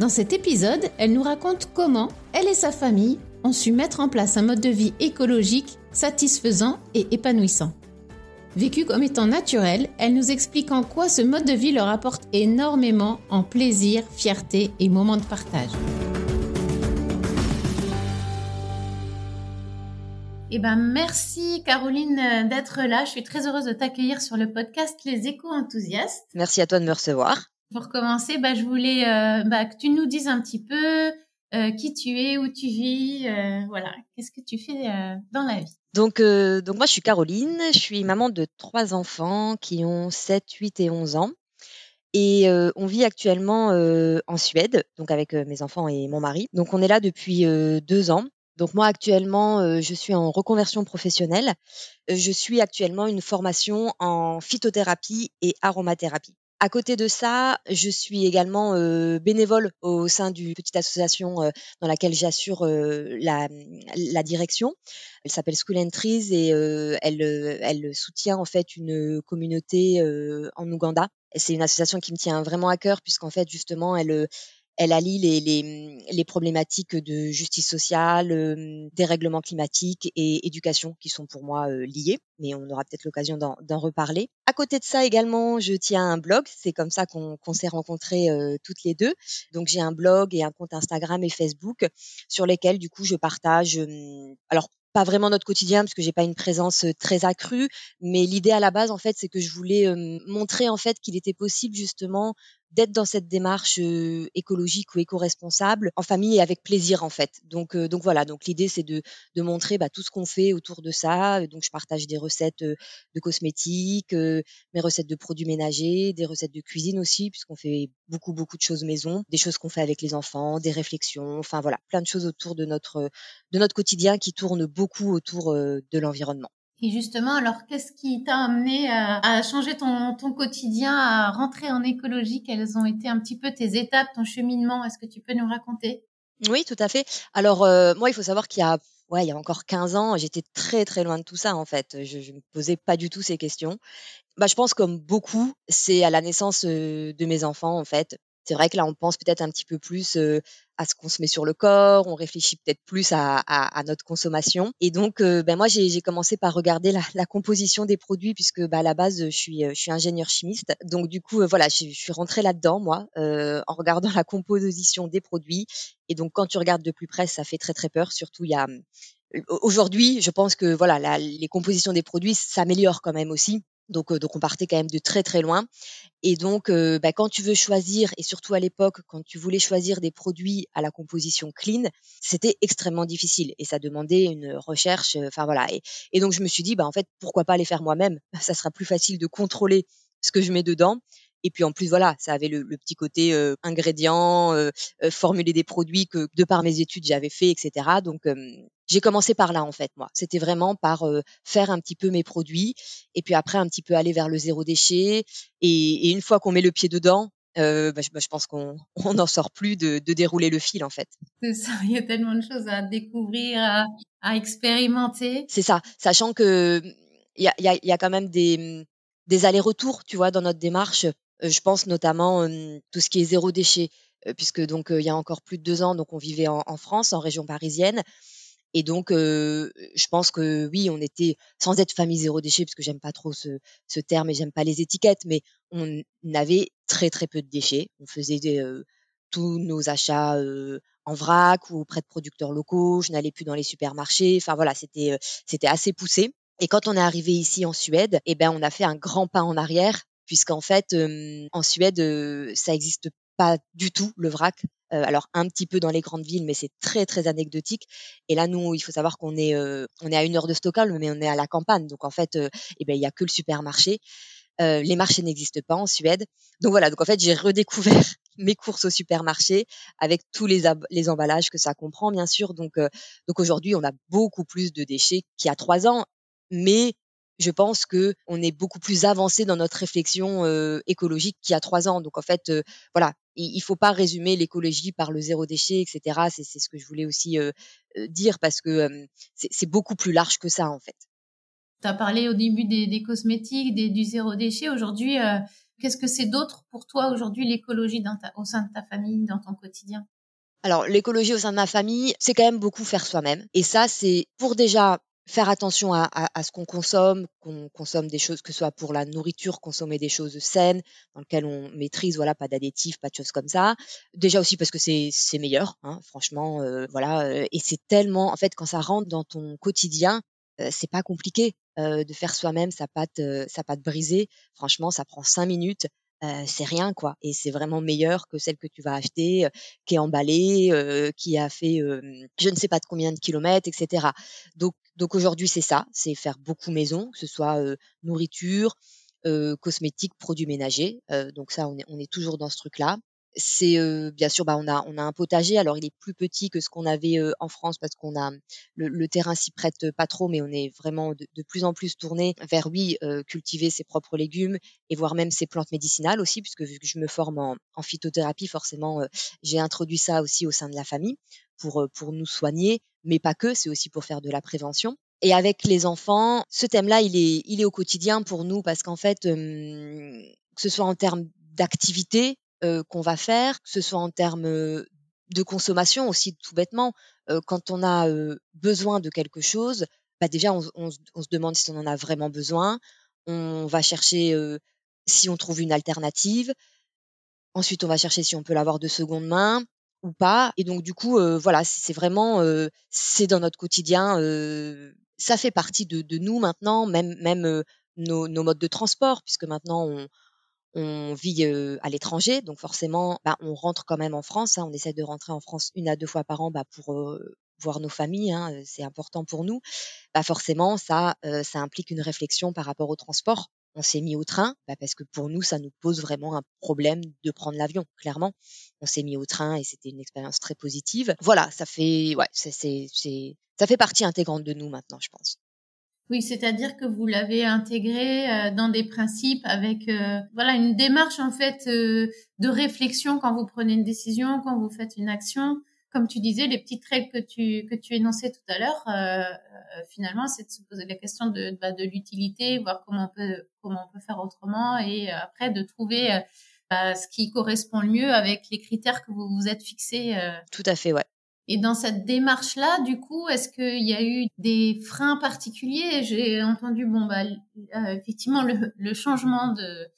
Dans cet épisode, elle nous raconte comment elle et sa famille ont su mettre en place un mode de vie écologique, satisfaisant et épanouissant. Vécu comme étant naturel, elle nous explique en quoi ce mode de vie leur apporte énormément en plaisir, fierté et moments de partage. Eh ben, merci Caroline d'être là. Je suis très heureuse de t'accueillir sur le podcast Les Éco-enthousiastes. Merci à toi de me recevoir. Pour commencer, bah, je voulais euh, bah, que tu nous dises un petit peu euh, qui tu es, où tu vis, euh, voilà, qu'est-ce que tu fais dans la vie? Donc, donc moi, je suis Caroline, je suis maman de trois enfants qui ont 7, 8 et 11 ans. Et on vit actuellement en Suède, donc avec mes enfants et mon mari. Donc on est là depuis deux ans. Donc moi actuellement, je suis en reconversion professionnelle. je suis actuellement une formation en phytothérapie et aromathérapie. À côté de ça, je suis également bénévole au sein d'une petite association dans laquelle j'assure la, la, direction. Elle s'appelle School Entries et elle, elle soutient en fait une communauté en Ouganda. C'est une association qui me tient vraiment à cœur puisqu'en fait justement elle elle allie les, les, les, problématiques de justice sociale, euh, dérèglement climatique et éducation qui sont pour moi euh, liées, mais on aura peut-être l'occasion d'en reparler. À côté de ça également, je tiens un blog, c'est comme ça qu'on s'est rencontrés euh, toutes les deux. Donc j'ai un blog et un compte Instagram et Facebook sur lesquels du coup je partage alors pas vraiment notre quotidien parce que j'ai pas une présence très accrue, mais l'idée à la base en fait c'est que je voulais montrer en fait qu'il était possible justement d'être dans cette démarche écologique ou éco-responsable en famille et avec plaisir en fait. Donc donc voilà, donc l'idée c'est de de montrer bah, tout ce qu'on fait autour de ça. Donc je partage des recettes de cosmétiques, mes recettes de produits ménagers, des recettes de cuisine aussi puisqu'on fait beaucoup beaucoup de choses maison, des choses qu'on fait avec les enfants, des réflexions, enfin voilà, plein de choses autour de notre de notre quotidien qui tournent beaucoup autour de l'environnement. Et justement, alors, qu'est-ce qui t'a amené à, changer ton, ton, quotidien, à rentrer en écologie? Quelles ont été un petit peu tes étapes, ton cheminement? Est-ce que tu peux nous raconter? Oui, tout à fait. Alors, euh, moi, il faut savoir qu'il y a, ouais, il y a encore 15 ans, j'étais très, très loin de tout ça, en fait. Je ne me posais pas du tout ces questions. Bah, je pense, comme beaucoup, c'est à la naissance euh, de mes enfants, en fait. C'est vrai que là, on pense peut-être un petit peu plus euh, à ce qu'on se met sur le corps, on réfléchit peut-être plus à, à, à, notre consommation. Et donc, ben moi, j'ai commencé par regarder la, la, composition des produits puisque bah, à la base, je suis, je suis ingénieur chimiste. Donc du coup, voilà, je, je, suis rentrée là-dedans moi, en regardant la composition des produits. Et donc, quand tu regardes de plus près, ça fait très très peur. Surtout, il y a aujourd'hui, je pense que voilà, la, les compositions des produits s'améliorent quand même aussi. Donc, donc on partait quand même de très très loin. Et donc, bah, quand tu veux choisir, et surtout à l'époque, quand tu voulais choisir des produits à la composition clean, c'était extrêmement difficile et ça demandait une recherche. Enfin voilà. Et, donc je me suis dit, bah en fait, pourquoi pas les faire moi-même? Ça sera plus facile de contrôler ce que je mets dedans et puis en plus, voilà, ça avait le, petit côté euh, ingrédients, euh, euh, formuler des produits que de par mes études j'avais fait, etc. Donc j'ai commencé par là en fait, moi. C'était vraiment par faire un petit peu mes produits et puis après un petit peu aller vers le zéro déchet. Et, et une fois qu'on met le pied dedans, euh, bah, je, bah, je, pense qu'on n'en sort plus de, de, dérouler le fil en fait. C'est ça, il y a tellement de choses à découvrir, à, à expérimenter. C'est ça, sachant que il y a, y, a, y a quand même des, des allers-retours, tu vois, dans notre démarche euh, je pense notamment tout ce qui est zéro déchet, puisque donc il y a encore plus de deux ans, donc on vivait en, France, en région parisienne. Et donc, je pense que oui, on était sans être famille zéro déchet, parce que j'aime pas trop ce, ce terme et j'aime pas les étiquettes, mais on avait très très peu de déchets. On faisait tous nos achats en vrac ou auprès de producteurs locaux. Je n'allais plus dans les supermarchés. Enfin voilà, c'était c'était assez poussé. Et quand on est arrivé ici en Suède, eh ben on a fait un grand pas en arrière puisqu'en fait, en Suède, ça n'existe pas du tout le vrac. alors un petit peu dans les grandes villes, mais c'est très très anecdotique. Et là, nous, il faut savoir qu'on est on est à une heure de Stockholm, mais on est à la campagne, donc en fait, eh ben il y a que le supermarché. les marchés n'existent pas en Suède. Donc voilà, donc en fait, j'ai redécouvert mes courses au supermarché avec tous les, les emballages que ça comprend, bien sûr. Donc, donc aujourd'hui, on a beaucoup plus de déchets qu'il y a trois ans, mais je pense que on est beaucoup plus avancé dans notre réflexion écologique qu'il y a trois ans. Donc en fait, voilà, il, il faut pas résumer l'écologie par le zéro déchet, etc. C'est ce que je voulais aussi dire parce que c'est beaucoup plus large que ça en fait. Tu as parlé au début des, des cosmétiques, des, du zéro déchet. Aujourd'hui, qu'est-ce que c'est d'autre pour toi aujourd'hui l'écologie au sein de ta famille, dans ton quotidien? Alors, l'écologie au sein de ma famille, c'est quand même beaucoup faire soi-même. Et ça, c'est pour déjà faire attention à, à, ce qu'on consomme, qu'on consomme des choses, que ce soit pour la nourriture, consommer des choses saines, dans lesquelles on maîtrise, voilà, pas d'additifs, pas de choses comme ça. Déjà aussi parce que c'est meilleur, hein, franchement, euh, voilà. Euh, et c'est tellement, en fait, quand ça rentre dans ton quotidien, euh, c'est pas compliqué de faire soi-même sa pâte, sa pâte brisée. Franchement, ça prend cinq minutes. Euh, c'est rien quoi et c'est vraiment meilleur que celle que tu vas acheter qui est emballée qui a fait je ne sais pas de combien de kilomètres etc donc donc aujourd'hui c'est ça c'est faire beaucoup maison que ce soit nourriture cosmétiques produits ménagers donc ça on est on est toujours dans ce truc là c'est bien sûr bah on a on a un potager. Alors il est plus petit que ce qu'on avait en France parce qu'on a le, terrain s'y prête pas trop mais on est vraiment de, plus en plus tourné vers oui cultiver ses propres légumes et voire même ses plantes médicinales aussi puisque vu que je me forme en, en phytothérapie forcément j'ai introduit ça aussi au sein de la famille pour pour nous soigner mais pas que c'est aussi pour faire de la prévention. Et avec les enfants, ce thème-là, il est, il est au quotidien pour nous parce qu'en fait, que ce soit en termes d'activité, qu'on va faire, que ce soit en termes de consommation aussi tout bêtement. quand on a besoin de quelque chose, bah déjà on, on, se demande si on en a vraiment besoin. On va chercher si on trouve une alternative. Ensuite, on va chercher si on peut l'avoir de seconde main ou pas. Et donc du coup, voilà, c'est vraiment c'est dans notre quotidien. ça fait partie de, de, nous maintenant, même même nos, nos, modes de transport, puisque maintenant on, on vit à l'étranger, donc forcément, bah, on rentre quand même en France. Hein, on essaie de rentrer en France une à deux fois par an bah, pour voir nos familles. Hein, c'est important pour nous. Bah, forcément, ça, ça implique une réflexion par rapport au transport. On s'est mis au train bah, parce que pour nous, ça nous pose vraiment un problème de prendre l'avion. Clairement, on s'est mis au train et c'était une expérience très positive. Voilà, ça fait, ouais, c'est, ça fait partie intégrante de nous maintenant, je pense. Oui, c'est-à-dire que vous l'avez intégré euh, dans des principes avec euh, voilà une démarche en fait euh, de réflexion quand vous prenez une décision, quand vous faites une action. Comme tu disais, les petites règles que tu que tu énonçais tout à l'heure, finalement, c'est de se poser la question de bah, de l'utilité, voir comment on peut comment on peut faire autrement, et après de trouver bah, ce qui correspond le mieux avec les critères que vous vous êtes fixés. Tout à fait, ouais. Et dans cette démarche-là, du coup, est-ce qu'il y a eu des freins particuliers? J'ai entendu, bon, bah, euh, effectivement, le, le changement de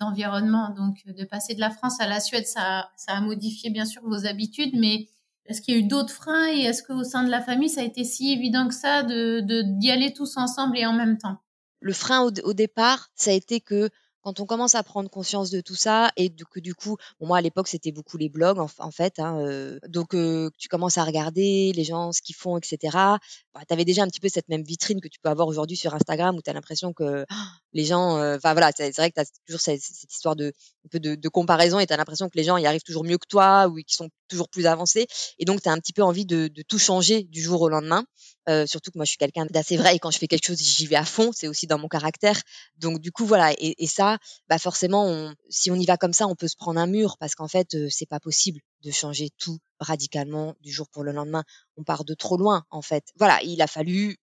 d'environnement, donc de passer de la France à la Suède, ça, ça a modifié bien sûr vos habitudes, mais est-ce qu'il y a eu d'autres freins et est-ce qu'au sein de la famille, ça a été si évident que ça de d'y aller tous ensemble et en même temps? Le frein au, au départ, ça a été que quand on commence à prendre conscience de tout ça et que du coup, moi à l'époque c'était beaucoup les blogs en, fait, hein, euh, donc euh, tu commences à regarder les gens ce qu'ils font, etc. Bah, tu avais déjà un petit peu cette même vitrine que tu peux avoir aujourd'hui sur Instagram où tu as l'impression que les gens, euh, enfin voilà, c'est vrai que tu as toujours cette, histoire de un peu de, de comparaison et tu as l'impression que les gens y arrivent toujours mieux que toi ou qu'ils sont toujours plus avancés et donc tu as un petit peu envie de, de, tout changer du jour au lendemain. Euh, surtout que moi je suis quelqu'un d'assez vrai et quand je fais quelque chose j'y vais à fond, c'est aussi dans mon caractère. Donc du coup voilà et, et ça, bah forcément on, si on y va comme ça, on peut se prendre un mur parce qu'en fait euh, c'est pas possible de changer tout radicalement du jour pour le lendemain. On part de trop loin en fait. Voilà, il a fallu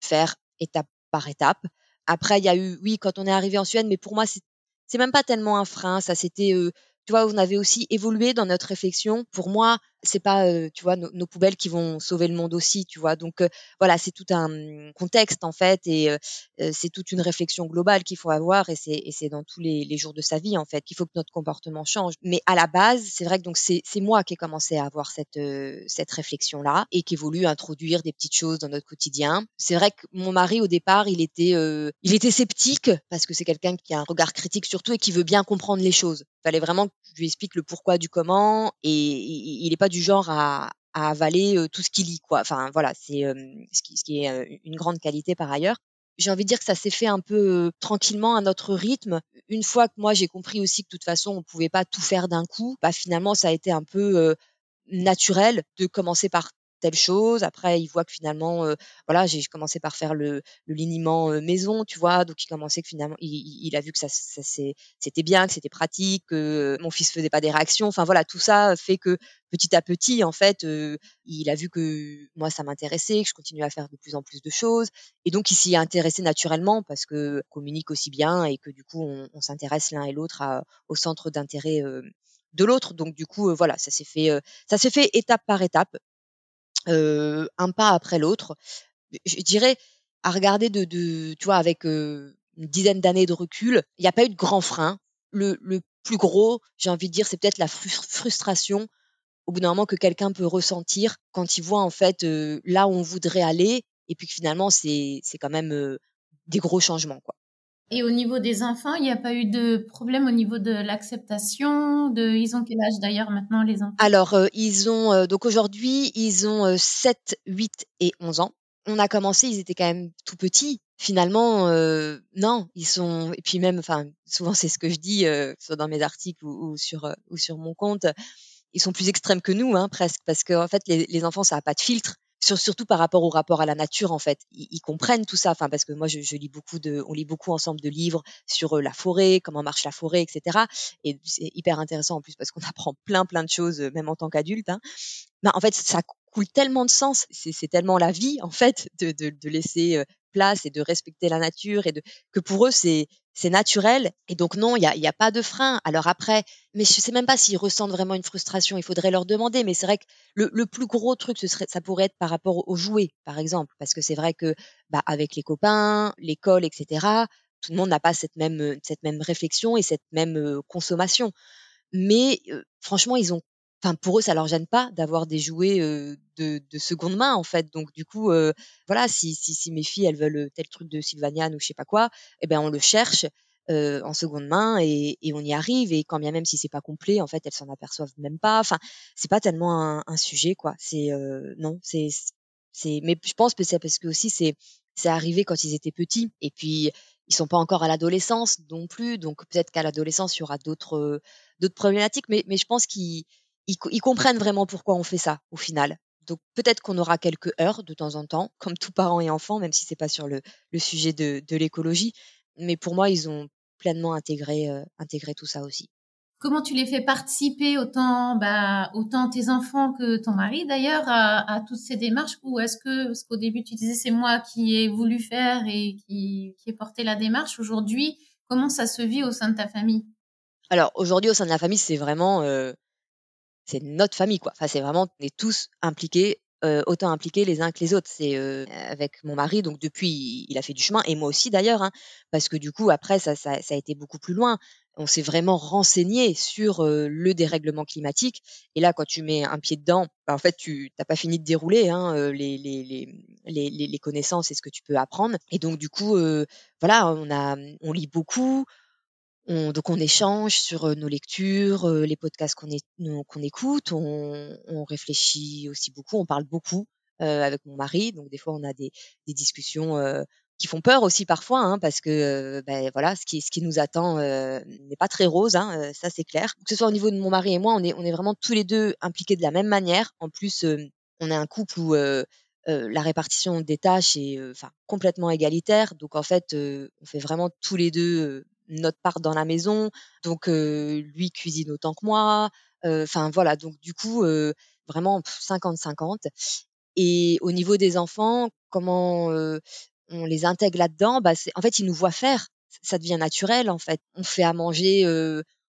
faire étape par étape. Après il y a eu oui quand on est arrivé en Suède, mais pour moi c'est même pas tellement un frein, ça c'était euh, tu vois, on avait aussi évolué dans notre réflexion. Pour moi, c'est pas, euh, tu vois, nos, poubelles qui vont sauver le monde aussi, tu vois. Donc euh, voilà, c'est tout un mmh, contexte en fait, et euh, c'est toute une réflexion globale qu'il faut avoir, et c'est, c'est dans tous les, les, jours de sa vie en fait qu'il faut que notre comportement change. Mais à la base, c'est vrai que donc c'est, c'est moi qui ai commencé à avoir cette cette réflexion là, et qui ai voulu introduire des petites choses dans notre quotidien. C'est vrai que mon mari au départ, il était il était sceptique parce que c'est quelqu'un qui a un regard critique surtout et qui veut bien comprendre les choses. Il fallait vraiment que je lui explique le pourquoi du comment, et il n'est pas du du genre à, avaler tout ce qu'il lit, quoi. Enfin, voilà, c'est ce, qui, ce qui est une grande qualité par ailleurs j'ai envie de dire que ça s'est fait un peu tranquillement à notre rythme. une fois que moi j'ai compris aussi que de toute façon on pouvait pas tout faire d'un coup, bah finalement ça a été un peu naturel de commencer par telle chose. Après, il voit que finalement, euh, voilà, j'ai commencé par faire le, le liniment euh, maison, tu vois. Donc, il commençait que finalement, il, il a vu que ça, ça c'était bien, que c'était pratique, que mon fils faisait pas des réactions. Enfin, voilà, tout ça fait que petit à petit, en fait, euh, il a vu que moi, ça m'intéressait, que je continuais à faire de plus en plus de choses. Et donc, il s'y est intéressé naturellement parce que communique aussi bien et que du coup, on, s'intéresse l'un et l'autre au centre d'intérêt de l'autre. Donc du coup, voilà, ça s'est fait, ça s'est fait étape par étape euh, un pas après l'autre. Je dirais à regarder de, de tu vois, avec une dizaine d'années de recul, il n'y a pas eu de grand frein. Le, le plus gros, j'ai envie de dire, c'est peut-être la frustration au bout d'un moment que quelqu'un peut ressentir quand il voit en fait là où on voudrait aller et puis que finalement c'est c'est quand même des gros changements quoi. Et au niveau des enfants, il n'y a pas eu de problème au niveau de l'acceptation de ils ont quel âge d'ailleurs maintenant les enfants? Alors euh, ils ont euh, donc aujourd'hui, ils ont 7, euh, 8 et 11 ans. On a commencé, ils étaient quand même tout petits. Finalement non, ils sont et puis même enfin souvent c'est ce que je dis soit dans mes articles ou, sur ou sur mon compte, ils sont plus extrêmes que nous hein, presque parce que en fait les, les enfants ça a pas de filtre surtout par rapport au rapport à la nature en fait. Ils, comprennent tout ça, enfin parce que moi je, lis beaucoup de, on lit beaucoup ensemble de livres sur euh, la forêt, comment marche la forêt, etc. Et c'est hyper intéressant en plus parce qu'on apprend plein plein de choses euh, même en tant qu'adulte. Hein. En fait ça coule tellement de sens, c'est tellement la vie en fait de, de, de laisser euh, et de respecter la nature et de que pour eux c'est naturel. Et donc non il y a, y a pas de frein. Alors après mais je sais même pas s'ils ressentent vraiment une frustration. Il faudrait leur demander. Mais c'est vrai que le, le, plus gros truc ce serait ça pourrait être par rapport aux jouets par exemple. Parce que c'est vrai que bah avec les copains l'école etc tout le monde n'a pas cette même cette même réflexion et cette même euh, consommation. Mais euh, franchement ils ont enfin pour eux ça leur gêne pas d'avoir des jouets de, de, seconde main en fait. Donc du coup voilà si, si, si mes filles elles veulent tel truc de Sylvanian ou je sais pas quoi eh ben on le cherche en seconde main et, et, on y arrive. Et quand bien même si c'est pas complet en fait elles s'en aperçoivent même pas. Enfin c'est pas tellement un, un sujet quoi. C'est non c'est c'est mais je pense que c'est parce que aussi c'est c'est arrivé quand ils étaient petits et puis ils sont pas encore à l'adolescence non plus. Donc peut-être qu'à l'adolescence il y aura d'autres d'autres problématiques. Mais mais je pense qu'ils ils, comprennent vraiment pourquoi on fait ça au final. Donc peut-être qu'on aura quelques heures de temps en temps, comme tout parent et enfant, même si c'est pas sur le, le sujet de, de l'écologie. Mais pour moi, ils ont pleinement intégré, euh, intégré tout ça aussi. Comment tu les fais participer autant, bah, autant tes enfants que ton mari d'ailleurs à, à, toutes ces démarches? Ou est-ce que, parce qu'au début tu disais c'est moi qui ai voulu faire et qui, qui ai porté la démarche, aujourd'hui, comment ça se vit au sein de ta famille? Alors aujourd'hui au sein de la famille c'est vraiment euh, c'est notre famille quoi. Enfin c'est vraiment on est tous impliqués euh, autant impliqués les uns que les autres. C'est euh, avec mon mari, donc depuis, il a fait du chemin, et moi aussi d'ailleurs, hein, parce que du coup, après, ça, ça, a été beaucoup plus loin. On s'est vraiment renseigné sur euh, le dérèglement climatique. Et là, quand tu mets un pied dedans, bah, en fait, tu n'as pas fini de dérouler hein, les, les, les, les, les connaissances et ce que tu peux apprendre. Et donc, du coup, voilà, on, a, on lit beaucoup, on, donc on échange sur nos lectures, les podcasts qu'on écoute, on, on, réfléchit aussi beaucoup, on parle beaucoup euh, avec mon mari. Donc des fois on a des, des discussions euh, qui font peur aussi parfois, hein, parce que ben, voilà, ce qui, ce qui nous attend n'est pas très rose, hein, ça c'est clair. Que ce soit au niveau de mon mari et moi, on est, on est vraiment tous les deux impliqués de la même manière. En plus, on est un couple où la répartition des tâches est enfin complètement égalitaire. Donc en fait, on fait vraiment tous les deux notre part dans la maison. Donc lui cuisine autant que moi. Enfin voilà, donc du coup vraiment 50-50. Et au niveau des enfants, comment on les intègre là-dedans? Bah, En fait, ils nous voient faire. Ça devient naturel en fait. On fait à manger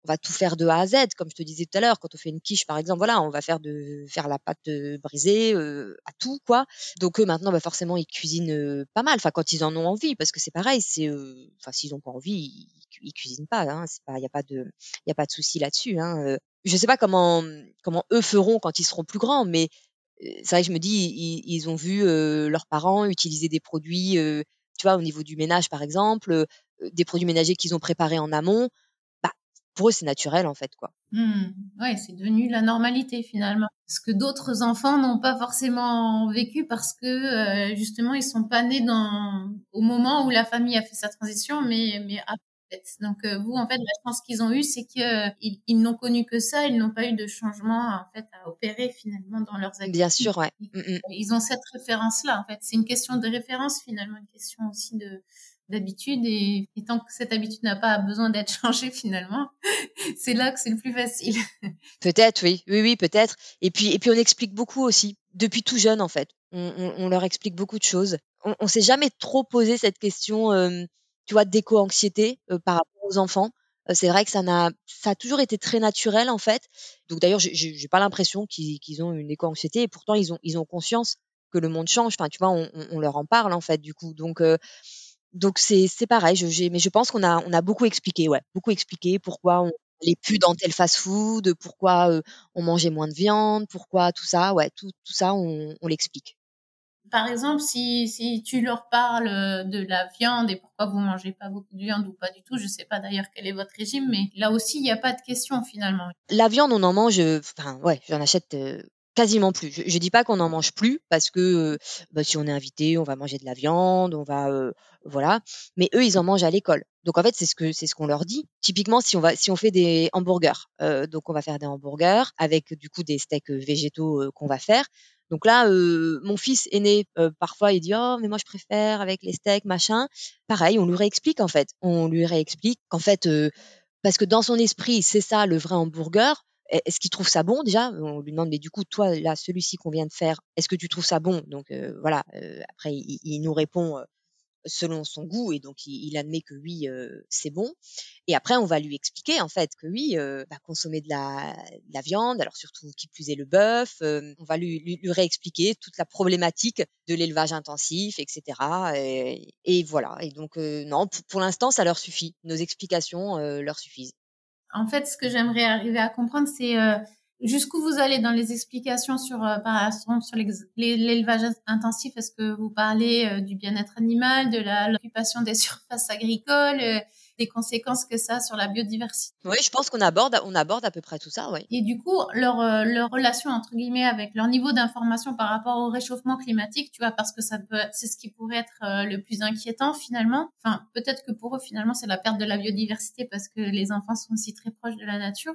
on va tout faire de A à Z, comme je te disais tout à l'heure. Quand on fait une quiche, par exemple, voilà, on va faire de faire la pâte euh, brisée euh, à tout, quoi. Donc eux maintenant, bah forcément, ils cuisinent euh, pas mal. Enfin, quand ils en ont envie, parce que c'est pareil, c'est, enfin, s'ils ont pas envie, ils, cuisinent pas. Hein, c'est pas, y a pas de, y a pas de souci là-dessus. Hein. Je sais pas comment comment eux feront quand ils seront plus grands, mais c'est vrai que je me dis, ils, ils ont vu leurs parents utiliser des produits, tu vois, au niveau du ménage, par exemple, des produits ménagers qu'ils ont préparés en amont pour eux, c'est naturel en fait, quoi. Mmh. Ouais, c'est devenu la normalité finalement. Ce que d'autres enfants n'ont pas forcément vécu parce que euh, justement ils sont pas nés dans au moment où la famille a fait sa transition, mais mais Donc euh, vous, en fait, la chance qu'ils ont eue, c'est qu'ils ils, n'ont connu que ça, ils n'ont pas eu de changement en fait à opérer finalement dans leurs activités. Bien sûr, ouais. Ils, mm, mm. ont cette référence-là, en fait. C'est une question de référence finalement, une question aussi de d'habitude et, tant que cette habitude n'a pas besoin d'être changée finalement, c'est là que c'est le plus facile. peut-être, oui, oui, oui, peut-être. Et puis, et puis on explique beaucoup aussi depuis tout jeune en fait. On, on, on leur explique beaucoup de choses. On, on s'est jamais trop posé cette question. Euh, tu vois, d'éco-anxiété euh, par rapport aux enfants. Euh, c'est vrai que ça n'a, ça a toujours été très naturel en fait. Donc d'ailleurs, j'ai pas l'impression qu'ils ont une éco-anxiété et pourtant ils ont, ils ont conscience que le monde change. Enfin, tu vois, on, on leur en parle en fait du coup. Donc euh, donc c'est c'est pareil. Je, mais je pense qu'on a on a beaucoup expliqué, ouais, beaucoup expliqué pourquoi on allait plus dans tel fast-food, pourquoi on mangeait moins de viande, pourquoi tout ça, ouais, tout tout ça on, on l'explique par exemple, si, si tu leur parles euh, de la viande et pourquoi vous mangez pas beaucoup de viande ou pas du tout, je sais pas d'ailleurs quel est votre régime, mais là aussi, il n'y a pas de question finalement. La viande, on en mange, enfin, ouais, j'en achète euh, quasiment plus. Je, je dis pas qu'on en mange plus parce que euh, bah, si on est invité, on va manger de la viande, on va voilà. Mais eux, ils en mangent à l'école. Donc en fait, c'est ce que c'est ce qu'on leur dit. Typiquement, si on va si on fait des hamburgers, donc on va faire des hamburgers avec du coup des steaks végétaux qu'on va faire. Donc là, euh, mon fils aîné, euh, parfois, il dit oh mais moi je préfère avec les steaks machin. Pareil, on lui réexplique en fait. On lui réexplique qu'en fait, euh, parce que dans son esprit, c'est ça le vrai hamburger. Est-ce qu'il trouve ça bon déjà? On lui demande mais du coup toi là celui-ci qu'on vient de faire, est-ce que tu trouves ça bon? Donc voilà. après il, il, nous répond selon son goût et donc il, admet que oui euh, c'est bon. Et après on va lui expliquer en fait que oui euh, bah, consommer de la, la, viande alors surtout qui plus est le bœuf euh, on va lui, lui, réexpliquer toute la problématique de l'élevage intensif etc et, et, voilà. Et donc non pour, l'instant ça leur suffit. Nos explications leur suffisent en fait ce que j'aimerais arriver à comprendre c'est Jusqu'où vous allez dans les explications sur, euh, par exemple, sur l'élevage intensif. Est-ce que vous parlez euh, du bien-être animal, de l'occupation des surfaces agricoles, euh, des conséquences que ça a sur la biodiversité Oui, je pense qu'on aborde, on aborde à peu près tout ça, oui. Et du coup, leur, leur relation entre guillemets avec leur niveau d'information par rapport au réchauffement climatique, tu vois, parce que ça peut, c'est ce qui pourrait être le plus inquiétant finalement. Enfin, peut-être que pour eux finalement c'est la perte de la biodiversité parce que les enfants sont aussi très proches de la nature.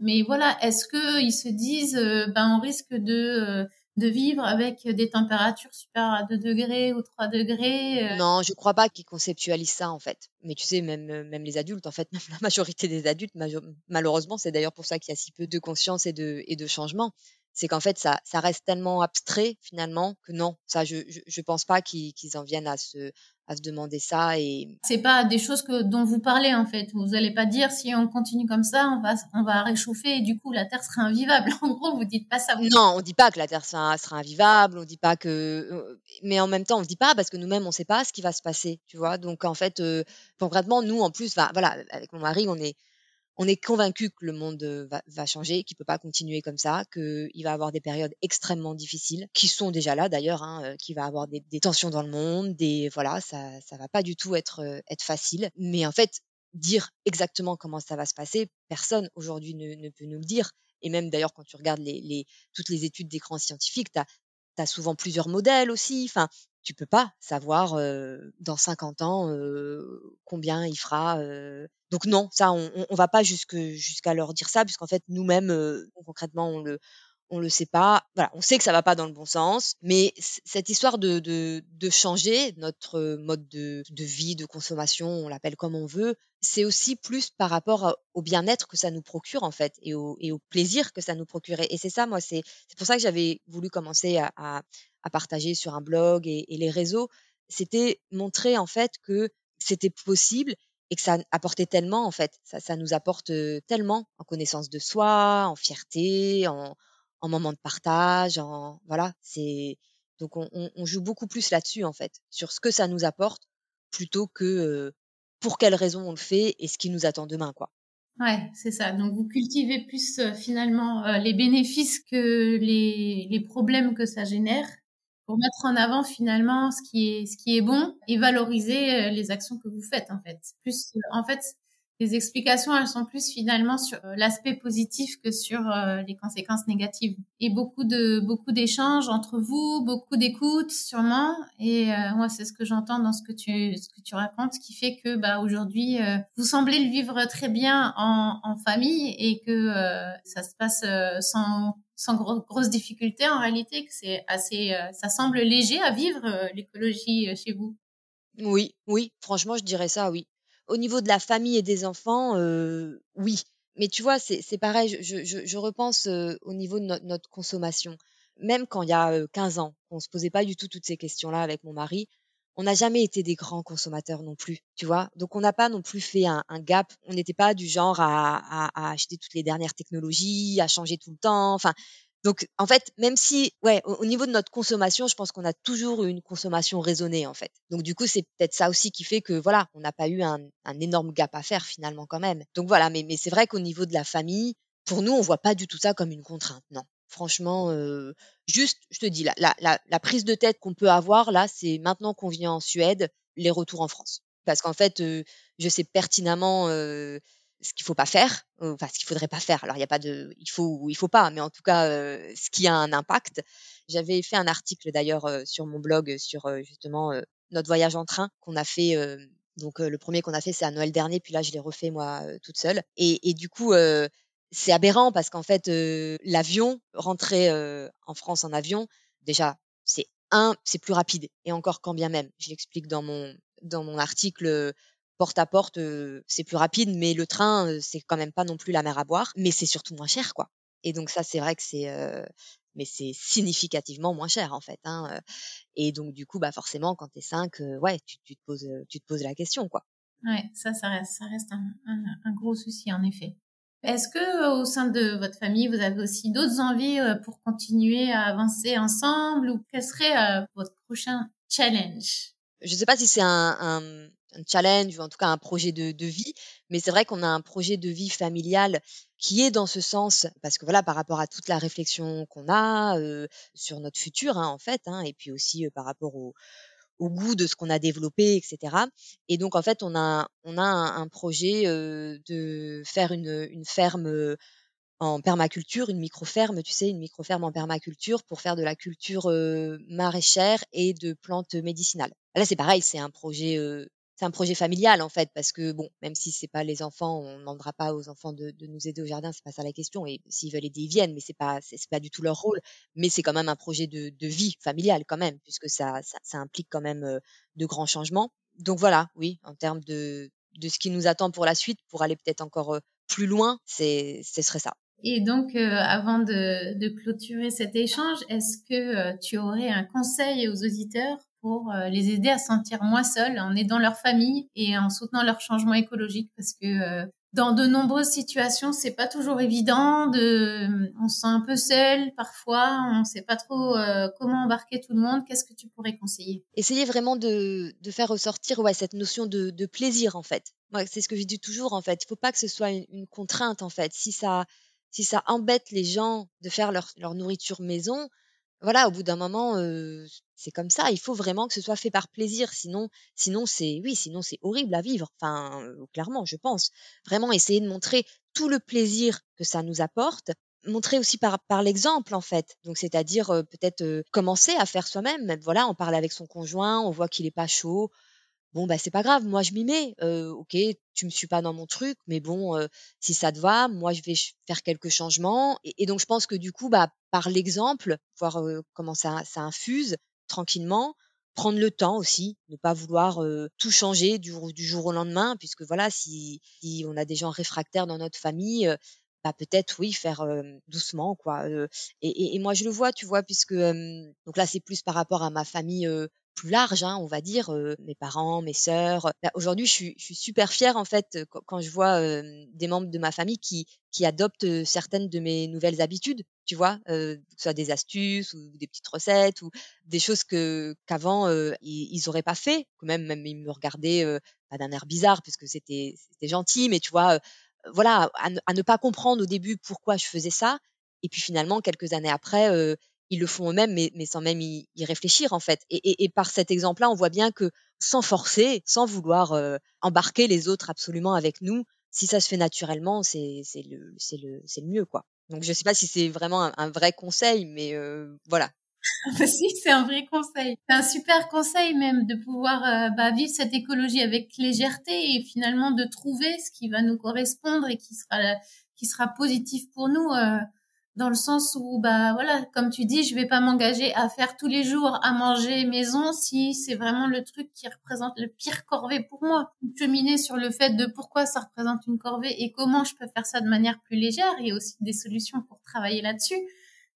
Mais voilà, est-ce que ils se disent, euh, ben on risque de euh, de vivre avec des températures supérieures à 2 degrés ou 3 degrés euh? Non, je crois pas qu'ils conceptualisent ça en fait. Mais tu sais, même même les adultes, en fait, même la majorité des adultes, malheureusement, c'est d'ailleurs pour ça qu'il y a si peu de conscience et de et de changement. C'est qu'en fait, ça, ça reste tellement abstrait finalement que non, ça, je, je, je pense pas qu'ils en viennent à se, à se demander ça et c'est pas des choses que dont vous parlez en fait. Vous allez pas dire si on continue comme ça on va on va réchauffer et du coup la terre sera invivable. En gros vous dites pas ça. Non on dit pas que la terre sera, sera invivable on dit pas que euh, mais en même temps on dit pas parce que nous-mêmes on sait pas ce qui va se passer tu vois. Donc en fait euh, concrètement nous en plus voilà avec mon mari on est on est convaincu que le monde va, changer, qu'il peut pas continuer comme ça, qu'il va avoir des périodes extrêmement difficiles, qui sont déjà là d'ailleurs, hein, qu'il va avoir des, tensions dans le monde, des voilà, ça ça va pas du tout être être facile. Mais en fait, dire exactement comment ça va se passer, personne aujourd'hui ne, peut nous le dire. Et même d'ailleurs, quand tu regardes les, les, toutes les études d'écran scientifiques, tu souvent plusieurs modèles aussi. Enfin, tu peux pas savoir dans 50 ans combien il fera. Donc non, ça, on, on va pas jusque jusqu'à leur dire ça, puisqu'en fait nous-mêmes concrètement on le on le sait pas. Voilà, on sait que ça va pas dans le bon sens, mais cette histoire de, de, de changer notre mode de, de vie, de consommation, on l'appelle comme on veut, c'est aussi plus par rapport au bien-être que ça nous procure en fait et au, et au plaisir que ça nous procure. Et c'est ça, moi, c'est pour ça que j'avais voulu commencer à, à, à, partager sur un blog et, et les réseaux. C'était montrer en fait que c'était possible et que ça apportait tellement en fait. Ça, ça nous apporte tellement en connaissance de soi, en fierté, en, en moment de partage, en voilà, c'est donc on, on, joue beaucoup plus là-dessus en fait, sur ce que ça nous apporte, plutôt que pour quelles raisons on le fait et ce qui nous attend demain, quoi. Ouais, c'est ça. Donc vous cultivez plus finalement les bénéfices que les, les problèmes que ça génère pour mettre en avant finalement ce qui est ce qui est bon et valoriser les actions que vous faites en fait. Plus en fait les explications, elles sont plus finalement sur euh, l'aspect positif que sur euh, les conséquences négatives. Et beaucoup de beaucoup d'échanges entre vous, beaucoup d'écoute sûrement. Et euh, moi, c'est ce que j'entends dans ce que tu ce que tu racontes, qui fait que bah aujourd'hui, vous semblez le vivre très bien en, famille et que ça se passe sans sans grosses difficultés en réalité, que c'est assez, ça semble léger à vivre l'écologie chez vous. Oui, oui, franchement, je dirais ça, oui. Au niveau de la famille et des enfants, euh, oui. Mais tu vois, c'est pareil, je, je, repense euh, au niveau de notre consommation. Même quand il y a 15 euh, ans, on se posait pas du tout toutes ces questions-là avec mon mari, on n'a jamais été des grands consommateurs non plus, tu vois. Donc on n'a pas non plus fait un, un gap. On n'était pas du genre à, à, à acheter toutes les dernières technologies, à changer tout le temps. Enfin, donc, en fait, même si, ouais, au, niveau de notre consommation, je pense qu'on a toujours une consommation raisonnée, en fait. Donc, du coup, c'est peut-être ça aussi qui fait que, voilà, on n'a pas eu un, énorme gap à faire finalement quand même. Donc voilà, mais, mais c'est vrai qu'au niveau de la famille, pour nous, on voit pas du tout ça comme une contrainte, non. Franchement, euh, juste, je te dis, la, la, la prise de tête qu'on peut avoir là, c'est maintenant qu'on vient en Suède, les retours en France. Parce qu'en fait, euh, je sais pertinemment euh, ce qu'il faut pas faire, enfin ce qu'il faudrait pas faire. Alors il y a pas de, il faut ou il faut pas, mais en tout cas euh, ce qui a un impact. J'avais fait un article d'ailleurs euh, sur mon blog sur euh, justement notre voyage en train qu'on a fait. donc le premier qu'on a fait c'est à Noël dernier, puis là je l'ai refait moi toute seule. Et, et du coup c'est aberrant parce qu'en fait l'avion rentrer en France en avion déjà c'est un c'est plus rapide et encore quand bien même. Je l'explique dans mon dans mon article porte à porte, c'est plus rapide, mais le train, c'est quand même pas non plus la mer à boire, mais c'est surtout moins cher, quoi. Et donc ça, c'est vrai que c'est, mais c'est significativement moins cher en fait. Hein, et donc du coup, bah forcément, quand t'es cinq, ouais, tu, tu, te poses, tu te poses la question, quoi. Ouais, ça, ça reste, ça reste un, un, gros souci en effet. Est-ce que au sein de votre famille, vous avez aussi d'autres envies pour continuer à avancer ensemble ou quel serait votre prochain challenge? Je sais pas si c'est un, un, un challenge ou en tout cas un projet de, vie. Mais c'est vrai qu'on a un projet de vie familial qui est dans ce sens, parce que voilà, par rapport à toute la réflexion qu'on a euh, sur notre futur, hein, en fait, hein, et puis aussi euh, par rapport au, au goût de ce qu'on a développé, etc. Et donc en fait, on a on a un, projet euh, de faire une, une ferme en permaculture, une micro-ferme, tu sais, une micro-ferme en permaculture pour faire de la culture maraîchère et de plantes médicinales. Là, c'est pareil, c'est un projet c'est un projet familial en fait parce que bon même si c'est pas les enfants on demandera pas aux enfants de, de nous aider au jardin c'est pas ça la question et s'ils veulent aider ils viennent mais c'est pas c'est pas du tout leur rôle mais c'est quand même un projet de, de vie familiale quand même puisque ça, ça, ça implique quand même de grands changements. Donc voilà oui en termes de de ce qui nous attend pour la suite pour aller peut-être encore plus loin c'est ce serait ça. Et donc, euh, avant de, de, clôturer cet échange, est-ce que tu aurais un conseil aux auditeurs pour euh, les aider à se sentir moins seuls en aidant leur famille et en soutenant leur changement écologique parce que euh, dans de nombreuses situations, c'est pas toujours évident de, on se sent un peu seul parfois, on sait pas trop euh, comment embarquer tout le monde. Qu'est-ce que tu pourrais conseiller? Essayer vraiment de, faire ressortir ouais cette notion de, plaisir en fait. Ouais, c'est ce que je dis toujours en fait. Il faut pas que ce soit une, contrainte en fait. Si ça si ça embête les gens de faire leur nourriture maison, voilà, au bout d'un moment, c'est comme ça. Il faut vraiment que ce soit fait par plaisir. Sinon, sinon c'est, oui, sinon c'est horrible à vivre. Enfin, clairement, je pense. Vraiment essayer de montrer tout le plaisir que ça nous apporte. Montrer aussi par, par l'exemple, en fait. Donc, c'est-à-dire peut-être commencer à faire soi-même. Voilà, on parle avec son conjoint, on voit qu'il est pas chaud bon bah c'est pas grave, moi je m'y mets. Euh, ok, tu me suis pas dans mon truc, mais bon, euh, si ça te va, moi je vais faire quelques changements. Et, donc je pense que du coup, bah par l'exemple, voir euh, comment ça, ça infuse tranquillement, prendre le temps aussi, ne pas vouloir euh, tout changer du, jour au lendemain, puisque voilà, si, si on a des gens réfractaires dans notre famille, bah peut-être oui faire doucement quoi et, et, et, moi je le vois tu vois puisque donc là c'est plus par rapport à ma famille plus large, hein, on va dire, mes parents, mes sœurs. Bah, aujourd'hui, je suis, je suis, super fière en fait quand, je vois des membres de ma famille qui, qui adoptent certaines de mes nouvelles habitudes, tu vois, que ce soit des astuces ou des petites recettes ou des choses que qu'avant ils, ils auraient pas fait, que même même ils me regardaient pas d'un air bizarre puisque c'était c'était gentil, mais tu vois, voilà, à à ne, pas comprendre au début pourquoi je faisais ça. Et puis finalement, quelques années après, ils le font eux-mêmes, mais, sans même y, réfléchir en fait. Et, par cet exemple-là, on voit bien que sans forcer, sans vouloir euh, embarquer les autres absolument avec nous, si ça se fait naturellement, c'est le mieux quoi. Donc je sais pas si c'est vraiment un, vrai conseil, mais euh, voilà. si, c'est un vrai conseil. C'est un super conseil même de pouvoir euh, bah, vivre cette écologie avec légèreté et finalement de trouver ce qui va nous correspondre et qui sera positif pour nous. Dans le sens où bah voilà comme tu dis je vais pas m'engager à faire tous les jours à manger maison si c'est vraiment le truc qui représente le pire corvée pour moi. Cheminer sur le fait de pourquoi ça représente une corvée et comment je peux faire ça de manière plus légère a aussi des solutions pour travailler là-dessus.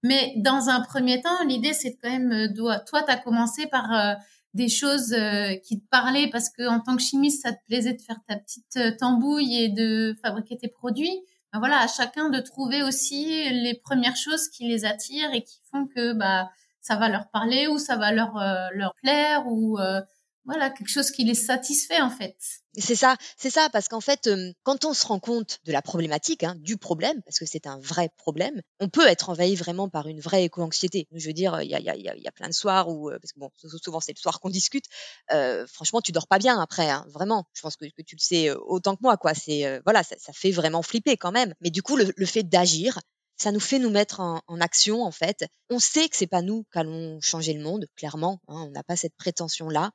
Mais dans un premier temps l'idée c'est quand même euh, toi tu as commencé par euh, des choses euh, qui te parlaient parce que en tant que chimiste ça te plaisait de faire ta petite tambouille et de fabriquer tes produits voilà, à chacun de trouver aussi les premières choses qui les attirent et qui font que bah ça va leur parler ou ça va leur euh, leur plaire ou euh, voilà quelque chose qui les satisfait en fait. C'est ça, c'est ça, parce qu'en fait, quand on se rend compte de la problématique, hein, du problème, parce que c'est un vrai problème, on peut être envahi vraiment par une vraie éco-anxiété. Je veux dire, il y a, y, a, y a, plein de soirs où, parce que bon, souvent c'est le soir qu'on discute. Franchement, tu dors pas bien après, hein, vraiment. Je pense que, tu le sais autant que moi, quoi. C'est voilà, ça, fait vraiment flipper quand même. Mais du coup, le, fait d'agir, ça nous fait nous mettre en, en, action en fait. On sait que c'est pas nous qu'allons changer le monde, clairement. Hein, on n'a pas cette prétention là.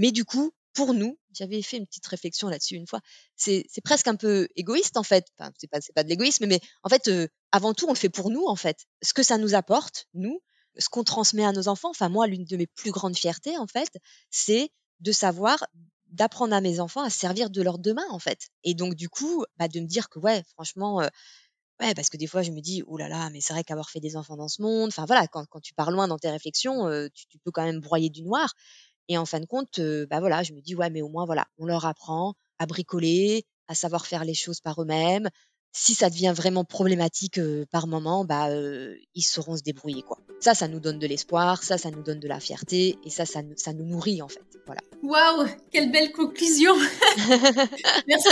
Mais du coup, pour nous, j'avais fait une petite réflexion là-dessus une fois. C'est presque un peu égoïste en fait. Enfin, c'est pas pas de l'égoïsme, mais en fait, euh, avant tout, on le fait pour nous en fait. Ce que ça nous apporte, nous, ce qu'on transmet à nos enfants. Enfin, moi, l'une de mes plus grandes fiertés en fait, c'est de savoir d'apprendre à mes enfants à servir de leur demain en fait. Et donc du coup, bah, de me dire que ouais, franchement. Euh, ouais, parce que des fois, je me dis, oh là là, mais c'est vrai qu'avoir fait des enfants dans ce monde, enfin voilà, quand, tu pars loin dans tes réflexions, euh, tu, peux quand même broyer du noir. Et en fin de compte, bah voilà, je me dis ouais, mais au moins voilà, on leur apprend à bricoler, à savoir faire les choses par eux-mêmes. Si ça devient vraiment problématique par moment, bah ils sauront se débrouiller quoi. Ça, ça nous donne de l'espoir, ça, ça nous donne de la fierté et ça, ça, ça nous nourrit en fait. Voilà. Waouh, quelle belle conclusion. Merci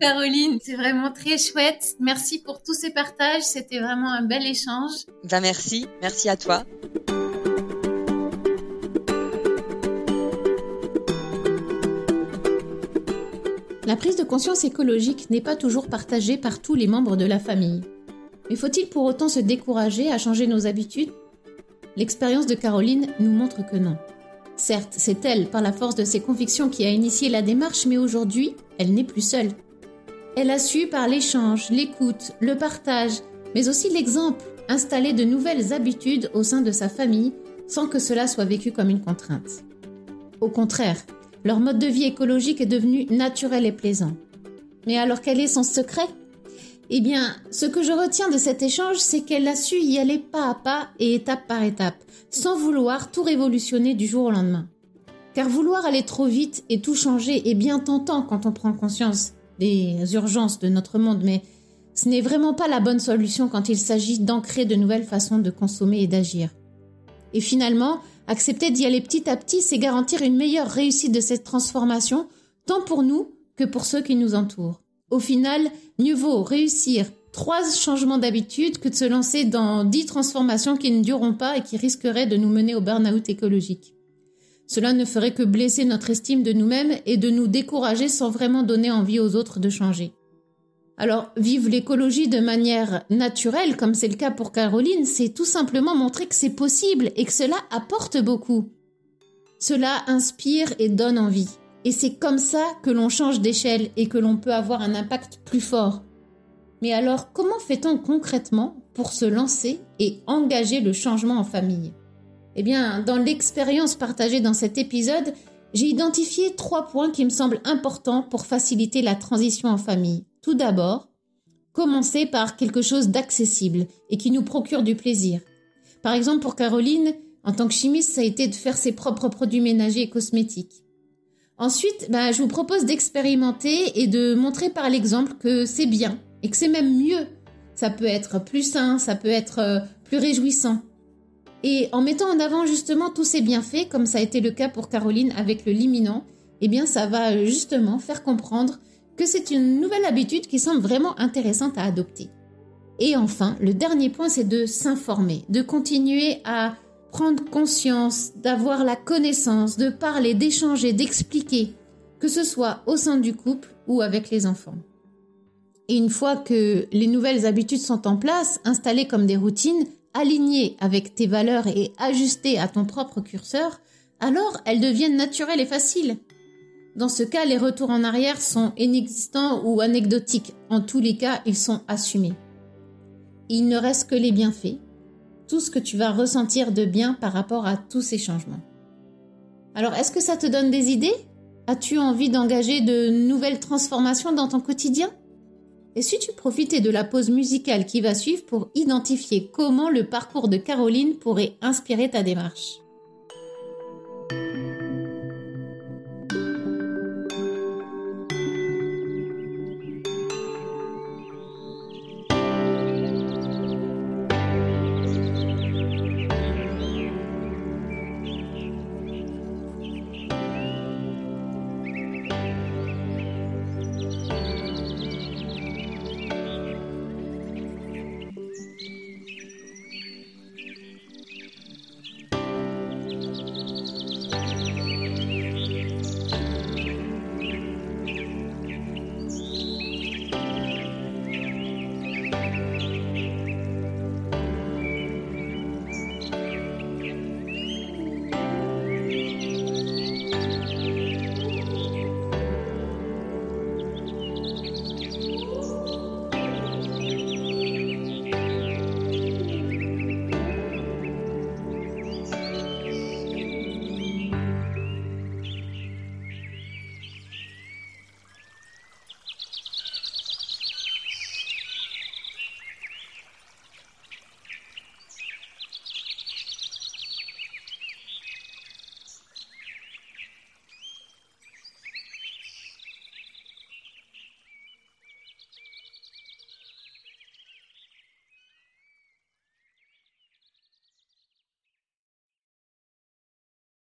Caroline, c'est vraiment très chouette. Merci pour tous ces partages, c'était vraiment un bel échange. Ben merci, merci à toi. La prise de conscience écologique n'est pas toujours partagée par tous les membres de la famille. Mais faut-il pour autant se décourager à changer nos habitudes? L'expérience de Caroline nous montre que non. Certes, c'est elle, par la force de ses convictions, qui a initié la démarche, mais aujourd'hui, elle n'est plus seule. Elle a su, par l'échange, l'écoute, le partage, mais aussi l'exemple, installer de nouvelles habitudes au sein de sa famille sans que cela soit vécu comme une contrainte. Au contraire, leur mode de vie écologique est devenu naturel et plaisant. Mais alors quel est son secret? Eh bien, ce que je retiens de cet échange, c'est qu'elle a su y aller pas à pas et étape par étape, sans vouloir tout révolutionner du jour au lendemain. Car vouloir aller trop vite et tout changer est bien tentant quand on prend conscience des urgences de notre monde, mais ce n'est vraiment pas la bonne solution quand il s'agit d'ancrer de nouvelles façons de consommer et d'agir. Et finalement, Accepter d'y aller petit à petit, c'est garantir une meilleure réussite de cette transformation, tant pour nous que pour ceux qui nous entourent. Au final, mieux vaut réussir trois changements d'habitude que de se lancer dans dix transformations qui ne dureront pas et qui risqueraient de nous mener au burn-out écologique. Cela ne ferait que blesser notre estime de nous-mêmes et de nous décourager sans vraiment donner envie aux autres de changer. Alors, vivre l'écologie de manière naturelle, comme c'est le cas pour Caroline, c'est tout simplement montrer que c'est possible et que cela apporte beaucoup. Cela inspire et donne envie. Et c'est comme ça que l'on change d'échelle et que l'on peut avoir un impact plus fort. Mais alors, comment fait-on concrètement pour se lancer et engager le changement en famille? Eh bien, dans l'expérience partagée dans cet épisode, j'ai identifié trois points qui me semblent importants pour faciliter la transition en famille. Tout d'abord, commencer par quelque chose d'accessible et qui nous procure du plaisir. Par exemple, pour Caroline, en tant que chimiste, ça a été de faire ses propres produits ménagers et cosmétiques. Ensuite, bah, je vous propose d'expérimenter et de montrer par l'exemple que c'est bien et que c'est même mieux. Ça peut être plus sain, ça peut être euh, plus réjouissant. Et en mettant en avant justement tous ces bienfaits, comme ça a été le cas pour Caroline avec le liminant, eh bien ça va justement faire comprendre que c'est une nouvelle habitude qui semble vraiment intéressante à adopter. Et enfin, le dernier point, c'est de s'informer, de continuer à prendre conscience, d'avoir la connaissance, de parler, d'échanger, d'expliquer, que ce soit au sein du couple ou avec les enfants. Et une fois que les nouvelles habitudes sont en place, installées comme des routines, alignées avec tes valeurs et ajustées à ton propre curseur, alors elles deviennent naturelles et faciles. Dans ce cas, les retours en arrière sont inexistants ou anecdotiques. En tous les cas, ils sont assumés. Il ne reste que les bienfaits, tout ce que tu vas ressentir de bien par rapport à tous ces changements. Alors, est-ce que ça te donne des idées? As-tu envie d'engager de nouvelles transformations dans ton quotidien? Et si tu profitais de la pause musicale qui va suivre pour identifier comment le parcours de Caroline pourrait inspirer ta démarche?